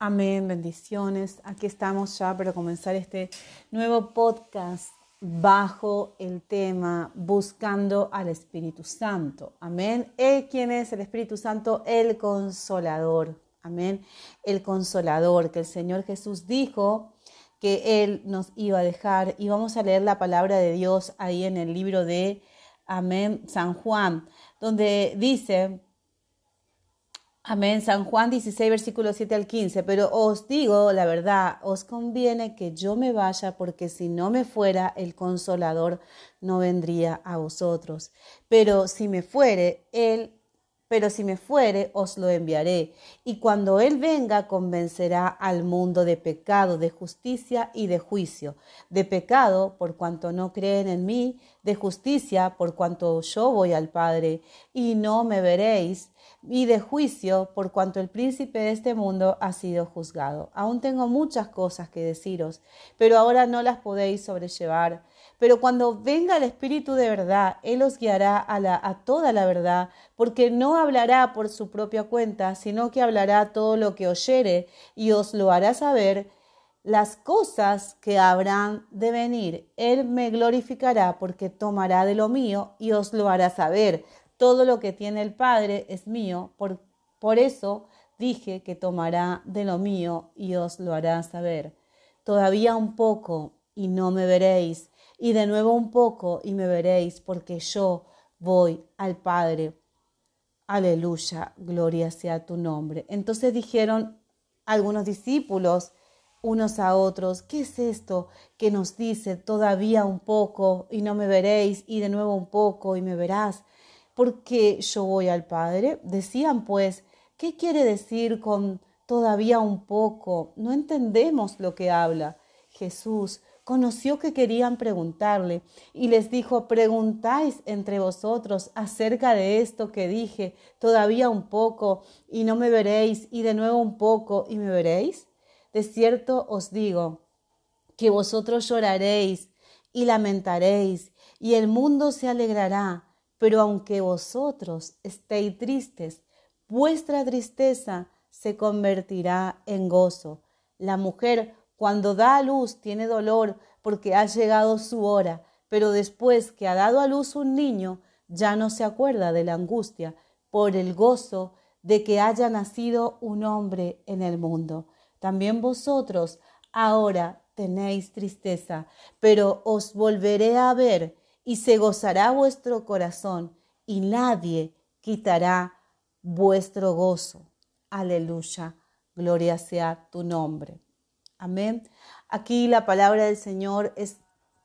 Amén, bendiciones. Aquí estamos ya para comenzar este nuevo podcast bajo el tema Buscando al Espíritu Santo. Amén. ¿Quién es el Espíritu Santo? El consolador. Amén. El consolador que el Señor Jesús dijo que Él nos iba a dejar. Y vamos a leer la palabra de Dios ahí en el libro de Amén, San Juan, donde dice, Amén, San Juan 16, versículo 7 al 15, pero os digo la verdad, os conviene que yo me vaya, porque si no me fuera, el consolador no vendría a vosotros. Pero si me fuere, Él pero si me fuere, os lo enviaré. Y cuando Él venga, convencerá al mundo de pecado, de justicia y de juicio. De pecado, por cuanto no creen en mí, de justicia, por cuanto yo voy al Padre, y no me veréis, y de juicio, por cuanto el príncipe de este mundo ha sido juzgado. Aún tengo muchas cosas que deciros, pero ahora no las podéis sobrellevar. Pero cuando venga el Espíritu de verdad, Él os guiará a, a toda la verdad, porque no hablará por su propia cuenta, sino que hablará todo lo que oyere y os lo hará saber las cosas que habrán de venir. Él me glorificará porque tomará de lo mío y os lo hará saber. Todo lo que tiene el Padre es mío, por, por eso dije que tomará de lo mío y os lo hará saber. Todavía un poco y no me veréis y de nuevo un poco y me veréis, porque yo voy al Padre. Aleluya, gloria sea tu nombre. Entonces dijeron algunos discípulos unos a otros, ¿qué es esto que nos dice todavía un poco y no me veréis y de nuevo un poco y me verás? Porque yo voy al Padre. Decían pues, ¿qué quiere decir con todavía un poco? No entendemos lo que habla. Jesús conoció que querían preguntarle y les dijo, preguntáis entre vosotros acerca de esto que dije, todavía un poco y no me veréis, y de nuevo un poco y me veréis. De cierto os digo que vosotros lloraréis y lamentaréis, y el mundo se alegrará, pero aunque vosotros estéis tristes, vuestra tristeza se convertirá en gozo. La mujer cuando da a luz tiene dolor porque ha llegado su hora, pero después que ha dado a luz un niño, ya no se acuerda de la angustia por el gozo de que haya nacido un hombre en el mundo. También vosotros ahora tenéis tristeza, pero os volveré a ver y se gozará vuestro corazón y nadie quitará vuestro gozo. Aleluya, gloria sea tu nombre. Amén. Aquí la palabra del Señor es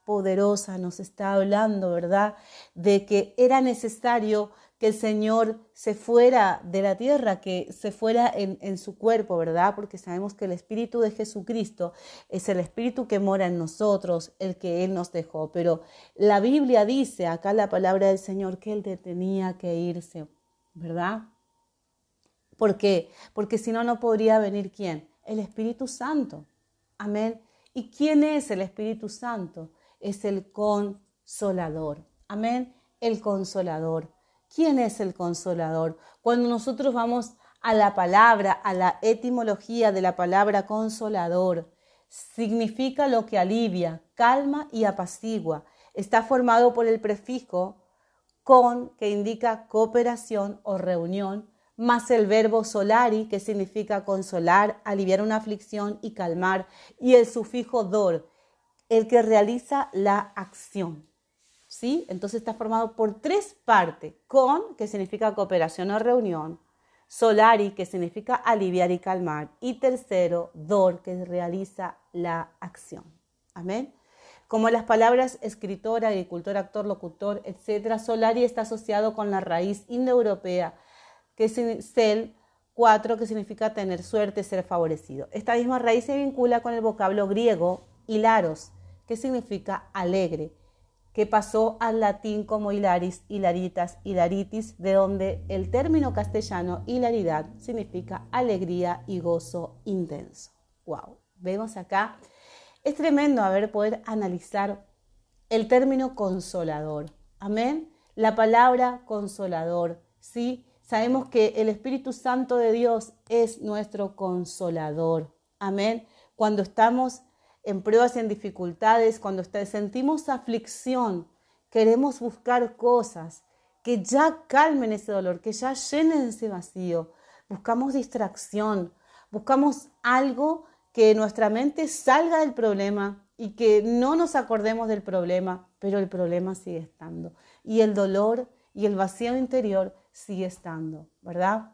poderosa, nos está hablando, ¿verdad? De que era necesario que el Señor se fuera de la tierra, que se fuera en, en, su cuerpo, ¿verdad? Porque sabemos que el Espíritu de Jesucristo es el Espíritu que mora en nosotros, el que Él nos dejó. Pero la Biblia dice, acá la palabra del Señor, que Él tenía que irse, ¿verdad? ¿Por qué? Porque si no, no podría venir quién? El Espíritu Santo. Amén. ¿Y quién es el Espíritu Santo? Es el consolador. Amén. El consolador. ¿Quién es el consolador? Cuando nosotros vamos a la palabra, a la etimología de la palabra consolador, significa lo que alivia, calma y apacigua. Está formado por el prefijo con, que indica cooperación o reunión, más el verbo solari, que significa consolar, aliviar una aflicción y calmar, y el sufijo dor, el que realiza la acción. ¿Sí? Entonces está formado por tres partes, con, que significa cooperación o reunión, solari, que significa aliviar y calmar, y tercero, dor, que realiza la acción. Amén. Como las palabras escritor, agricultor, actor, locutor, etc., solari está asociado con la raíz indoeuropea que es cel 4, que significa tener suerte, ser favorecido. Esta misma raíz se vincula con el vocablo griego hilaros, que significa alegre, que pasó al latín como hilaris, hilaritas, hilaritis, de donde el término castellano hilaridad significa alegría y gozo intenso. Wow, vemos acá, es tremendo haber poder analizar el término consolador. Amén. La palabra consolador, ¿sí? sabemos que el Espíritu Santo de Dios es nuestro consolador. Amén. Cuando estamos en pruebas y en dificultades, cuando sentimos aflicción, queremos buscar cosas que ya calmen ese dolor, que ya llenen ese vacío. Buscamos distracción, buscamos algo que nuestra mente salga del problema y que no nos acordemos del problema, pero el problema sigue estando. Y el dolor y el vacío interior sigue estando, ¿verdad?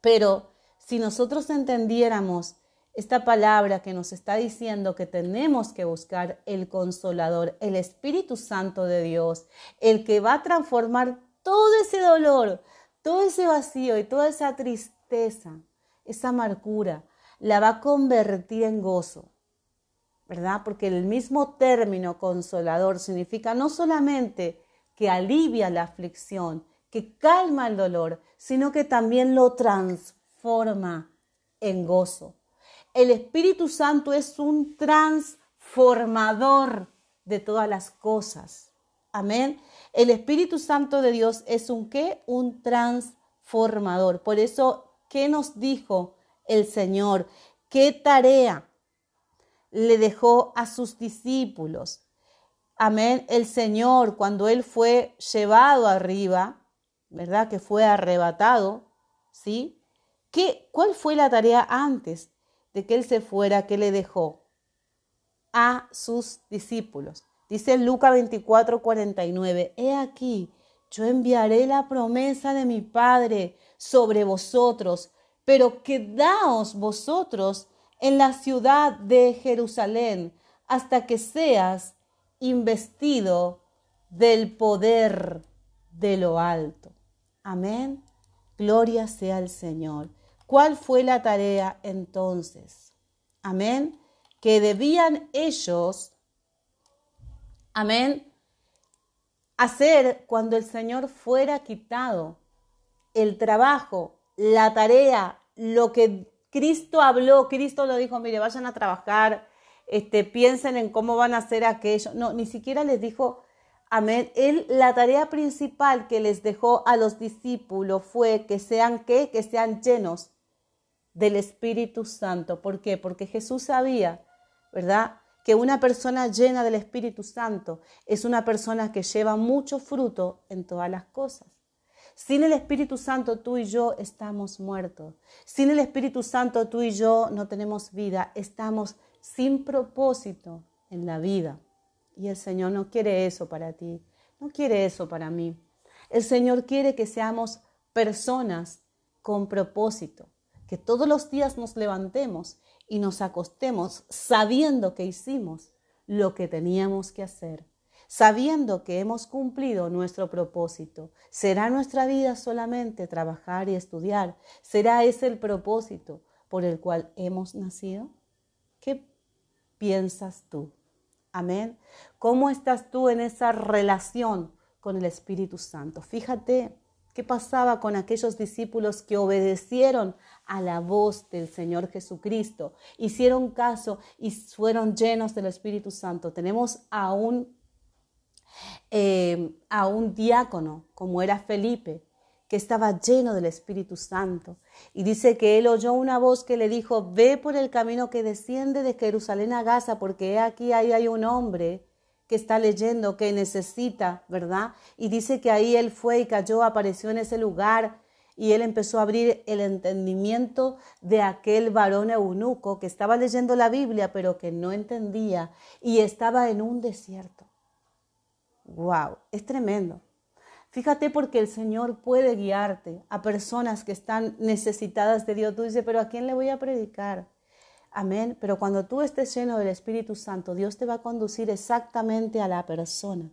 Pero si nosotros entendiéramos esta palabra que nos está diciendo que tenemos que buscar el consolador, el Espíritu Santo de Dios, el que va a transformar todo ese dolor, todo ese vacío y toda esa tristeza, esa amargura, la va a convertir en gozo, ¿verdad? Porque el mismo término consolador significa no solamente que alivia la aflicción, que calma el dolor, sino que también lo transforma en gozo. El Espíritu Santo es un transformador de todas las cosas. Amén. El Espíritu Santo de Dios es un qué? Un transformador. Por eso, ¿qué nos dijo el Señor? ¿Qué tarea le dejó a sus discípulos? Amén. El Señor, cuando Él fue llevado arriba, ¿verdad? Que fue arrebatado, ¿sí? ¿Qué, ¿Cuál fue la tarea antes? Que Él se fuera, que le dejó a sus discípulos. Dice Lucas 24, 49, He aquí, yo enviaré la promesa de mi Padre sobre vosotros, pero quedaos vosotros en la ciudad de Jerusalén hasta que seas investido del poder de lo alto. Amén. Gloria sea al Señor. ¿Cuál fue la tarea entonces? Amén. Que debían ellos, amén, hacer cuando el Señor fuera quitado. El trabajo, la tarea, lo que Cristo habló, Cristo lo dijo, mire, vayan a trabajar, este, piensen en cómo van a hacer aquello. No, ni siquiera les dijo, amén. Él, la tarea principal que les dejó a los discípulos fue que sean, ¿qué? Que sean llenos del Espíritu Santo. ¿Por qué? Porque Jesús sabía, ¿verdad? Que una persona llena del Espíritu Santo es una persona que lleva mucho fruto en todas las cosas. Sin el Espíritu Santo tú y yo estamos muertos. Sin el Espíritu Santo tú y yo no tenemos vida. Estamos sin propósito en la vida. Y el Señor no quiere eso para ti. No quiere eso para mí. El Señor quiere que seamos personas con propósito que todos los días nos levantemos y nos acostemos sabiendo que hicimos lo que teníamos que hacer, sabiendo que hemos cumplido nuestro propósito. ¿Será nuestra vida solamente trabajar y estudiar? ¿Será ese el propósito por el cual hemos nacido? ¿Qué piensas tú? Amén. ¿Cómo estás tú en esa relación con el Espíritu Santo? Fíjate ¿Qué pasaba con aquellos discípulos que obedecieron a la voz del Señor Jesucristo? Hicieron caso y fueron llenos del Espíritu Santo. Tenemos a un, eh, a un diácono, como era Felipe, que estaba lleno del Espíritu Santo. Y dice que él oyó una voz que le dijo, ve por el camino que desciende de Jerusalén a Gaza, porque aquí ahí hay un hombre que está leyendo, que necesita, ¿verdad? Y dice que ahí él fue y cayó, apareció en ese lugar y él empezó a abrir el entendimiento de aquel varón eunuco que estaba leyendo la Biblia pero que no entendía y estaba en un desierto. ¡Wow! Es tremendo. Fíjate porque el Señor puede guiarte a personas que están necesitadas de Dios. Tú dices, pero ¿a quién le voy a predicar? Amén. Pero cuando tú estés lleno del Espíritu Santo, Dios te va a conducir exactamente a la persona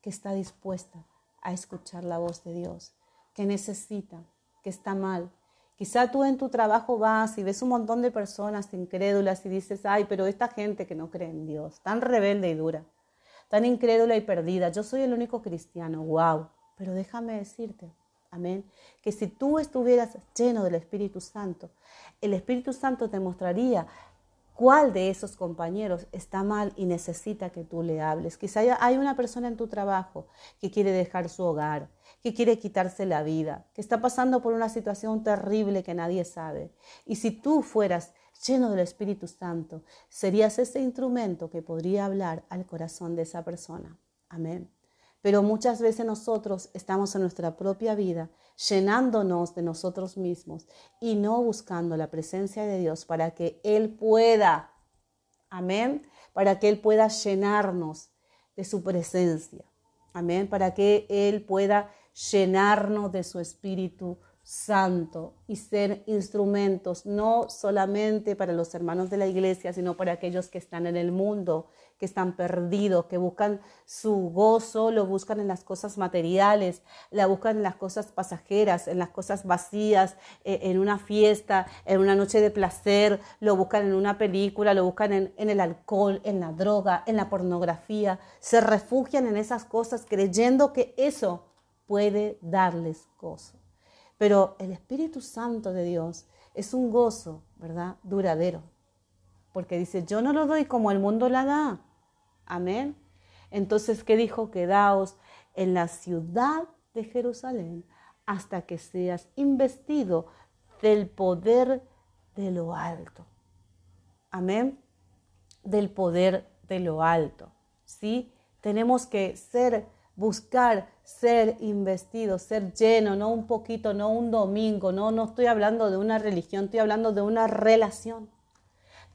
que está dispuesta a escuchar la voz de Dios, que necesita, que está mal. Quizá tú en tu trabajo vas y ves un montón de personas incrédulas y dices, ay, pero esta gente que no cree en Dios, tan rebelde y dura, tan incrédula y perdida, yo soy el único cristiano, wow. Pero déjame decirte, Amén. Que si tú estuvieras lleno del Espíritu Santo, el Espíritu Santo te mostraría cuál de esos compañeros está mal y necesita que tú le hables. Quizá hay una persona en tu trabajo que quiere dejar su hogar, que quiere quitarse la vida, que está pasando por una situación terrible que nadie sabe. Y si tú fueras lleno del Espíritu Santo, serías ese instrumento que podría hablar al corazón de esa persona. Amén. Pero muchas veces nosotros estamos en nuestra propia vida llenándonos de nosotros mismos y no buscando la presencia de Dios para que Él pueda, amén, para que Él pueda llenarnos de su presencia, amén, para que Él pueda llenarnos de su Espíritu Santo y ser instrumentos no solamente para los hermanos de la iglesia, sino para aquellos que están en el mundo, que están perdidos, que buscan su gozo, lo buscan en las cosas materiales, la buscan en las cosas pasajeras, en las cosas vacías, eh, en una fiesta, en una noche de placer, lo buscan en una película, lo buscan en, en el alcohol, en la droga, en la pornografía, se refugian en esas cosas creyendo que eso puede darles gozo. Pero el Espíritu Santo de Dios es un gozo, ¿verdad? Duradero. Porque dice, yo no lo doy como el mundo la da. Amén. Entonces, ¿qué dijo? Quedaos en la ciudad de Jerusalén hasta que seas investido del poder de lo alto. Amén. Del poder de lo alto. ¿Sí? Tenemos que ser buscar ser investido, ser lleno, no un poquito, no un domingo, no, no estoy hablando de una religión, estoy hablando de una relación,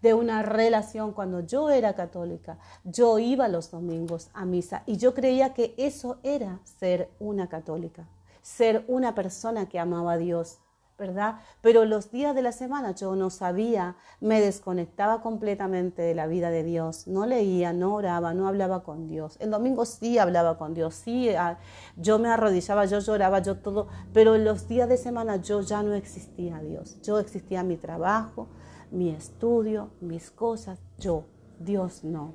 de una relación. Cuando yo era católica, yo iba los domingos a misa y yo creía que eso era ser una católica, ser una persona que amaba a Dios, ¿verdad? Pero los días de la semana yo no sabía, me desconectaba completamente de la vida de Dios, no leía, no oraba, no hablaba con Dios. El domingo sí hablaba con Dios, sí, ah, yo me arrodillaba, yo lloraba, yo todo, pero en los días de semana yo ya no existía Dios, yo existía mi trabajo, mi estudio, mis cosas, yo, Dios no.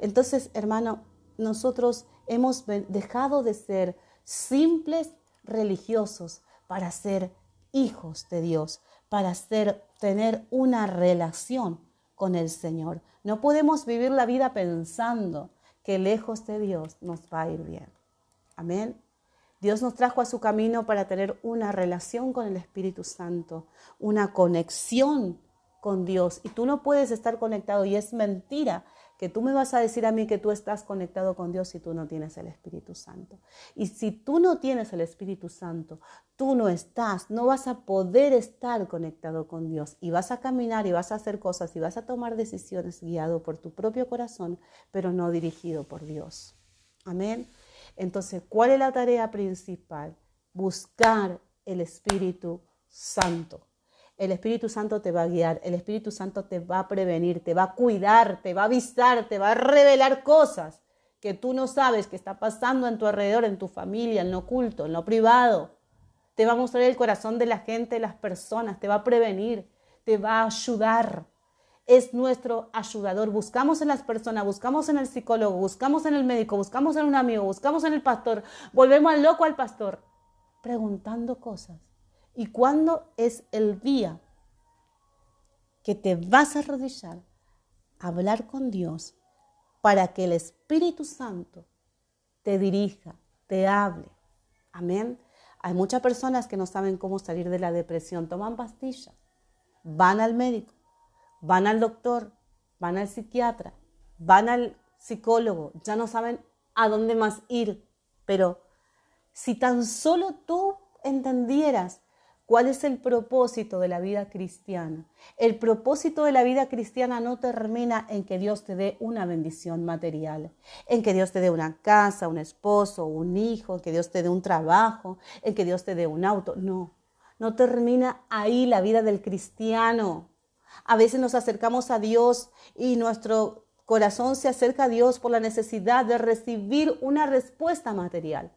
Entonces, hermano, nosotros hemos dejado de ser simples religiosos para ser hijos de Dios, para ser, tener una relación con el Señor. No podemos vivir la vida pensando que lejos de Dios nos va a ir bien. Amén. Dios nos trajo a su camino para tener una relación con el Espíritu Santo, una conexión con Dios. Y tú no puedes estar conectado y es mentira que tú me vas a decir a mí que tú estás conectado con Dios si tú no tienes el Espíritu Santo. Y si tú no tienes el Espíritu Santo, tú no estás, no vas a poder estar conectado con Dios y vas a caminar y vas a hacer cosas y vas a tomar decisiones guiado por tu propio corazón, pero no dirigido por Dios. Amén. Entonces, ¿cuál es la tarea principal? Buscar el Espíritu Santo. El Espíritu Santo te va a guiar, el Espíritu Santo te va a prevenir, te va a cuidar, te va a avisar, te va a revelar cosas que tú no sabes que está pasando en tu alrededor, en tu familia, en lo oculto, en lo privado. Te va a mostrar el corazón de la gente, de las personas, te va a prevenir, te va a ayudar. Es nuestro ayudador. Buscamos en las personas, buscamos en el psicólogo, buscamos en el médico, buscamos en un amigo, buscamos en el pastor. Volvemos al loco al pastor, preguntando cosas y cuándo es el día que te vas a arrodillar a hablar con Dios para que el Espíritu Santo te dirija, te hable. Amén. Hay muchas personas que no saben cómo salir de la depresión, toman pastillas, van al médico, van al doctor, van al psiquiatra, van al psicólogo, ya no saben a dónde más ir, pero si tan solo tú entendieras ¿Cuál es el propósito de la vida cristiana? El propósito de la vida cristiana no termina en que Dios te dé una bendición material, en que Dios te dé una casa, un esposo, un hijo, en que Dios te dé un trabajo, en que Dios te dé un auto. No, no termina ahí la vida del cristiano. A veces nos acercamos a Dios y nuestro corazón se acerca a Dios por la necesidad de recibir una respuesta material.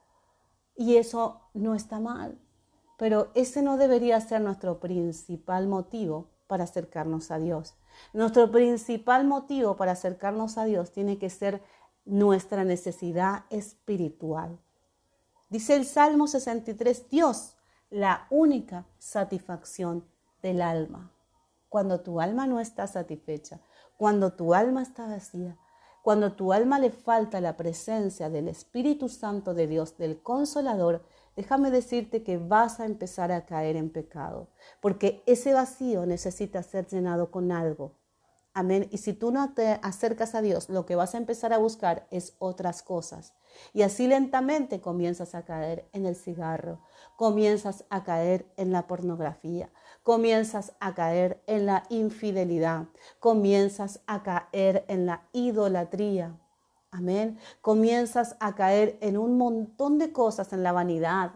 Y eso no está mal. Pero ese no debería ser nuestro principal motivo para acercarnos a Dios. Nuestro principal motivo para acercarnos a Dios tiene que ser nuestra necesidad espiritual. Dice el Salmo 63, Dios, la única satisfacción del alma. Cuando tu alma no está satisfecha, cuando tu alma está vacía, cuando tu alma le falta la presencia del Espíritu Santo de Dios, del Consolador, déjame decirte que vas a empezar a caer en pecado, porque ese vacío necesita ser llenado con algo. Amén. Y si tú no te acercas a Dios, lo que vas a empezar a buscar es otras cosas. Y así lentamente comienzas a caer en el cigarro, comienzas a caer en la pornografía, comienzas a caer en la infidelidad, comienzas a caer en la idolatría. Amén. Comienzas a caer en un montón de cosas, en la vanidad,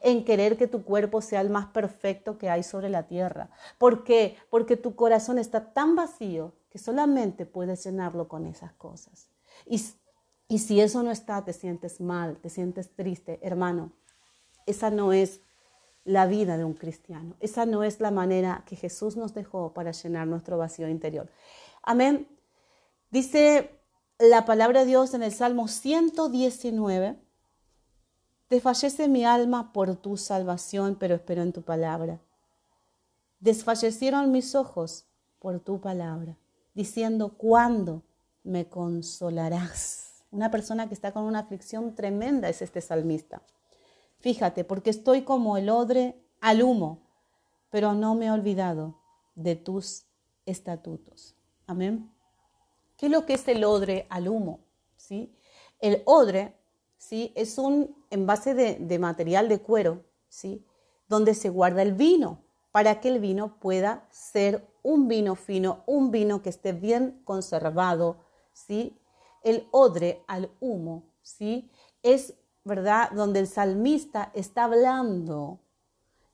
en querer que tu cuerpo sea el más perfecto que hay sobre la tierra. ¿Por qué? Porque tu corazón está tan vacío que solamente puedes llenarlo con esas cosas. Y, y si eso no está, te sientes mal, te sientes triste, hermano. Esa no es la vida de un cristiano. Esa no es la manera que Jesús nos dejó para llenar nuestro vacío interior. Amén. Dice la palabra de Dios en el Salmo 119. Desfallece mi alma por tu salvación, pero espero en tu palabra. Desfallecieron mis ojos por tu palabra, diciendo, ¿cuándo me consolarás? Una persona que está con una aflicción tremenda es este salmista. Fíjate, porque estoy como el odre al humo, pero no me he olvidado de tus estatutos. Amén. ¿Qué es lo que es el odre al humo? ¿Sí? El odre ¿sí? es un envase de, de material de cuero, ¿sí? donde se guarda el vino, para que el vino pueda ser un vino fino, un vino que esté bien conservado. ¿sí? El odre al humo ¿sí? es ¿verdad? Donde el salmista está hablando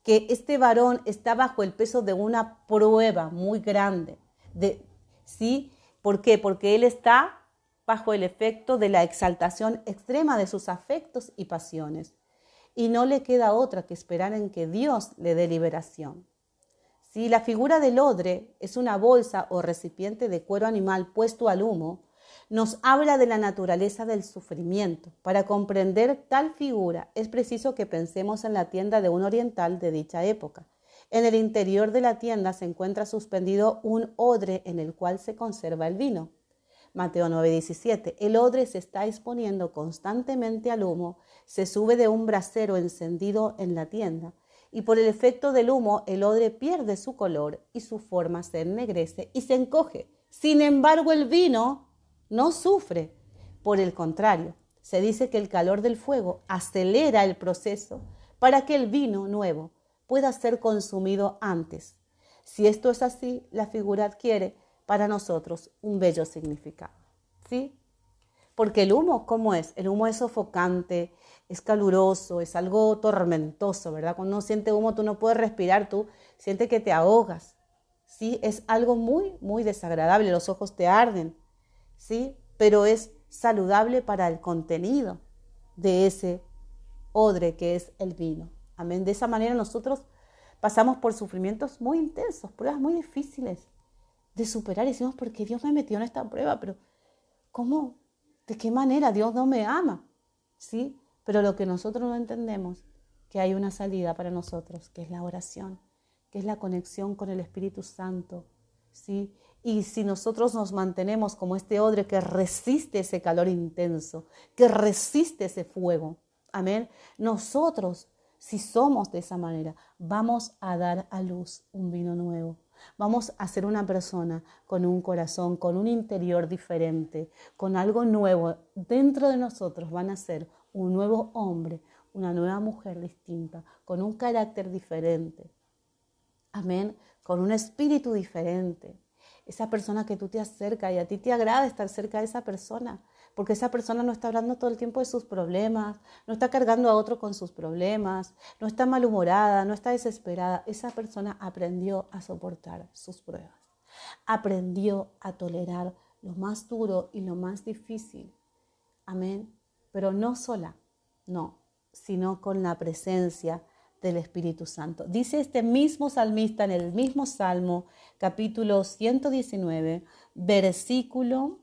que este varón está bajo el peso de una prueba muy grande. De, ¿Sí? ¿Por qué? Porque él está bajo el efecto de la exaltación extrema de sus afectos y pasiones. Y no le queda otra que esperar en que Dios le dé liberación. Si la figura del odre es una bolsa o recipiente de cuero animal puesto al humo, nos habla de la naturaleza del sufrimiento. Para comprender tal figura es preciso que pensemos en la tienda de un oriental de dicha época. En el interior de la tienda se encuentra suspendido un odre en el cual se conserva el vino. Mateo 9:17. El odre se está exponiendo constantemente al humo, se sube de un brasero encendido en la tienda, y por el efecto del humo el odre pierde su color y su forma se ennegrece y se encoge. Sin embargo, el vino no sufre. Por el contrario, se dice que el calor del fuego acelera el proceso para que el vino nuevo pueda ser consumido antes. Si esto es así, la figura adquiere para nosotros un bello significado. ¿Sí? Porque el humo, ¿cómo es? El humo es sofocante, es caluroso, es algo tormentoso, ¿verdad? Cuando uno siente humo, tú no puedes respirar, tú sientes que te ahogas. ¿Sí? Es algo muy, muy desagradable, los ojos te arden, ¿sí? Pero es saludable para el contenido de ese odre que es el vino. Amén. De esa manera nosotros pasamos por sufrimientos muy intensos, pruebas muy difíciles de superar. Y decimos, ¿por qué Dios me metió en esta prueba? Pero, ¿cómo? ¿De qué manera Dios no me ama? ¿Sí? Pero lo que nosotros no entendemos, que hay una salida para nosotros, que es la oración, que es la conexión con el Espíritu Santo, ¿sí? Y si nosotros nos mantenemos como este odre que resiste ese calor intenso, que resiste ese fuego, amén, nosotros, si somos de esa manera, vamos a dar a luz un vino nuevo. Vamos a ser una persona con un corazón, con un interior diferente, con algo nuevo. Dentro de nosotros van a ser un nuevo hombre, una nueva mujer distinta, con un carácter diferente. Amén, con un espíritu diferente esa persona que tú te acercas y a ti te agrada estar cerca de esa persona, porque esa persona no está hablando todo el tiempo de sus problemas, no está cargando a otro con sus problemas, no está malhumorada, no está desesperada. Esa persona aprendió a soportar sus pruebas, aprendió a tolerar lo más duro y lo más difícil. Amén. Pero no sola, no, sino con la presencia del Espíritu Santo. Dice este mismo salmista en el mismo Salmo, capítulo 119, versículo,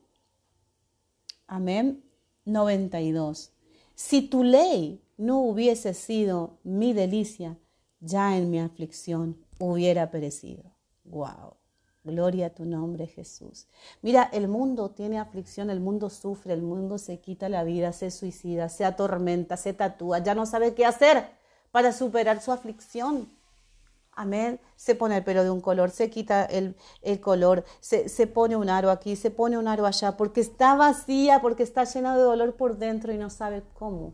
amén, 92. Si tu ley no hubiese sido mi delicia, ya en mi aflicción hubiera perecido. Wow. Gloria a tu nombre, Jesús. Mira, el mundo tiene aflicción, el mundo sufre, el mundo se quita la vida, se suicida, se atormenta, se tatúa, ya no sabe qué hacer para superar su aflicción. Amén. Se pone el pelo de un color, se quita el, color, se, se, pone un aro aquí, se pone un aro allá, porque está vacía, porque está llena de dolor por dentro y no sabe cómo,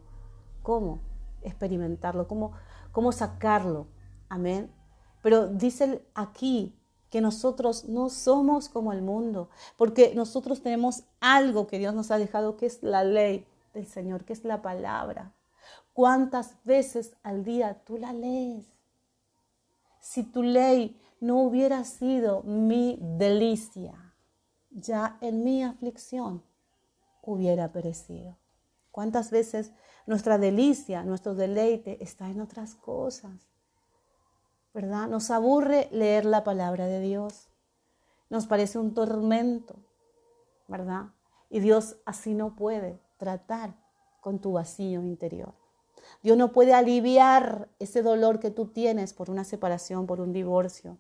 cómo experimentarlo, cómo, cómo sacarlo. Amén. Pero dice aquí que nosotros no somos como el mundo, porque nosotros tenemos algo que Dios nos ha dejado, que es la ley del Señor, que es la palabra. ¿Cuántas veces al día tú la lees? Si tu ley no hubiera sido mi delicia, ya en mi aflicción hubiera perecido. ¿Cuántas veces nuestra delicia, nuestro deleite está en otras cosas? ¿verdad? Nos aburre leer la palabra de Dios. Nos parece un tormento, ¿verdad? Y Dios así no puede tratar con tu vacío interior. Dios no puede aliviar ese dolor que tú tienes por una separación, por un divorcio,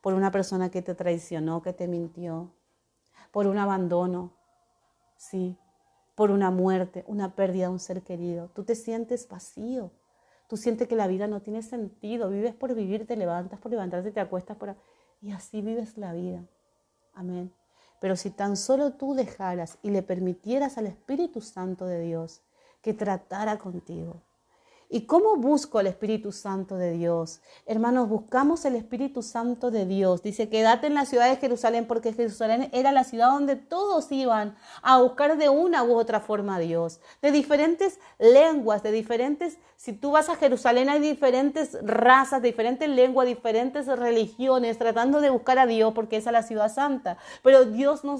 por una persona que te traicionó, que te mintió, por un abandono, sí, por una muerte, una pérdida de un ser querido. Tú te sientes vacío, Tú sientes que la vida no tiene sentido, vives por vivir, te levantas por levantarte, te acuestas por... Y así vives la vida. Amén. Pero si tan solo tú dejaras y le permitieras al Espíritu Santo de Dios que tratara contigo, ¿Y cómo busco el Espíritu Santo de Dios? Hermanos, buscamos el Espíritu Santo de Dios. Dice, quédate en la ciudad de Jerusalén porque Jerusalén era la ciudad donde todos iban a buscar de una u otra forma a Dios. De diferentes lenguas, de diferentes... Si tú vas a Jerusalén hay diferentes razas, diferentes lenguas, diferentes religiones tratando de buscar a Dios porque es la ciudad santa. Pero Dios no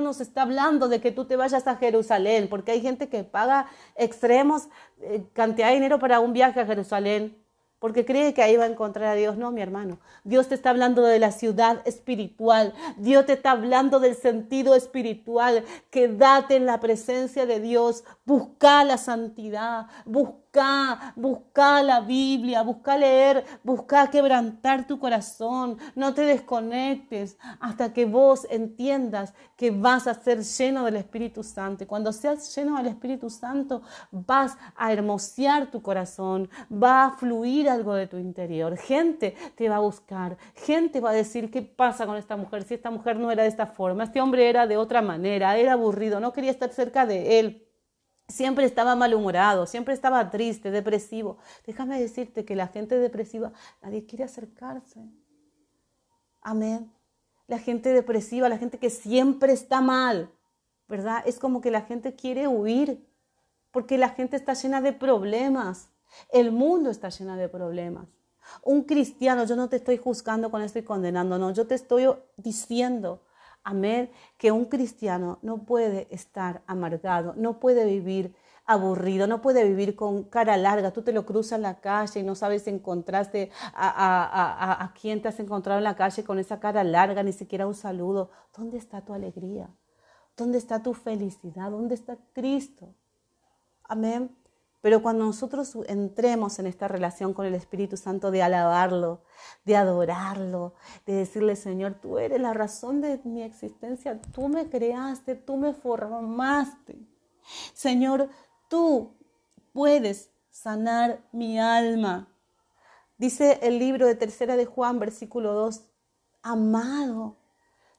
nos está hablando de que tú te vayas a Jerusalén porque hay gente que paga extremos eh, cantidad de dinero para un viaje a Jerusalén porque cree que ahí va a encontrar a Dios. No, mi hermano. Dios te está hablando de la ciudad espiritual. Dios te está hablando del sentido espiritual. Quédate en la presencia de Dios. Busca la santidad. Busca busca, busca la Biblia, busca leer, busca quebrantar tu corazón. No te desconectes hasta que vos entiendas que vas a ser lleno del Espíritu Santo. Cuando seas lleno del Espíritu Santo, vas a hermosear tu corazón, va a fluir algo de tu interior. Gente te va a buscar, gente va a decir qué pasa con esta mujer, si esta mujer no era de esta forma, este hombre era de otra manera, era aburrido, no quería estar cerca de él siempre estaba malhumorado, siempre estaba triste, depresivo. Déjame decirte que la gente depresiva, nadie quiere acercarse. Amén. La gente depresiva, la gente que siempre está mal, ¿verdad? Es como que la gente quiere huir, porque la gente está llena de problemas. El mundo está lleno de problemas. Un cristiano, yo no te estoy juzgando con esto y condenando, no, yo te estoy diciendo Amén, que un cristiano no puede estar amargado, no puede vivir aburrido, no puede vivir con cara larga. Tú te lo cruzas en la calle y no sabes si encontraste a, a, a, quién te has encontrado en la calle con esa cara larga, ni siquiera un saludo. ¿Dónde está tu alegría? ¿Dónde está tu felicidad? ¿Dónde está Cristo? Amén. Pero cuando nosotros entremos en esta relación con el Espíritu Santo de alabarlo, de adorarlo, de decirle, Señor, tú eres la razón de mi existencia, tú me creaste, tú me formaste. Señor, tú puedes sanar mi alma. Dice el libro de Tercera de Juan, versículo 2, amado,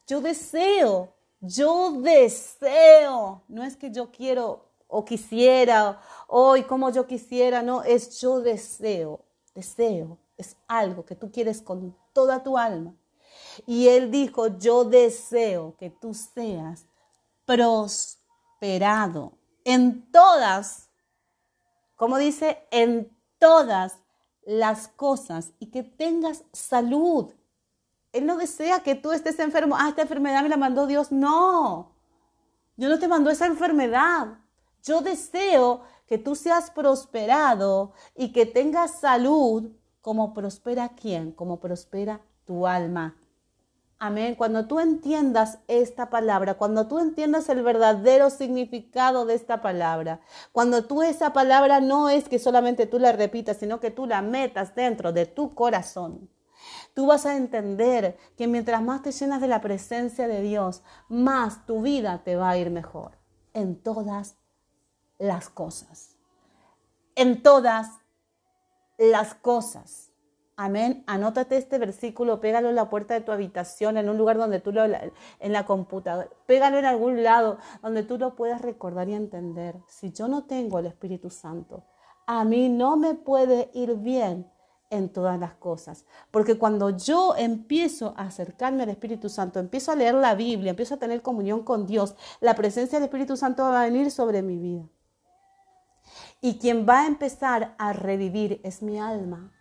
yo deseo, yo deseo, no es que yo quiero o quisiera, hoy como yo quisiera, no, es yo deseo, deseo, es algo que tú quieres con toda tu alma. Y él dijo, yo deseo que tú seas prosperado en todas, como dice, en todas las cosas y que tengas salud. Él no desea que tú estés enfermo. Ah, esta enfermedad me la mandó Dios. No, Dios no te mandó esa enfermedad. Yo deseo que tú seas prosperado y que tengas salud como prospera quién, como prospera tu alma. Amén. Cuando tú entiendas esta palabra, cuando tú entiendas el verdadero significado de esta palabra, cuando tú esa palabra no es que solamente tú la repitas, sino que tú la metas dentro de tu corazón, Tú vas a entender que mientras más te llenas de la presencia de Dios, más tu vida te va a ir mejor en todas las cosas. En todas las cosas. Amén. Anótate este versículo, pégalo en la puerta de tu habitación, en un lugar donde tú lo, en la computadora, pégalo en algún lado donde tú lo puedas recordar y entender. Si yo no tengo el Espíritu Santo, a mí no me puede ir bien en todas las cosas. Porque cuando yo empiezo a acercarme al Espíritu Santo, empiezo a leer la Biblia, empiezo a tener comunión con Dios, la presencia del Espíritu Santo va a venir sobre mi vida. Y quien va a empezar a revivir es mi alma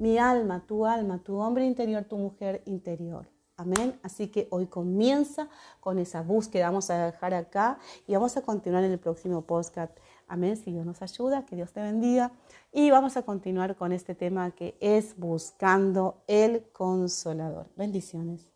mi alma, tu alma, tu hombre interior, tu mujer interior. Amén. Así que hoy comienza con esa búsqueda. Vamos a dejar acá y vamos a continuar en el próximo podcast. Amén. Si Dios nos ayuda, que Dios te bendiga. Y vamos a continuar con este tema que es buscando el consolador. Bendiciones.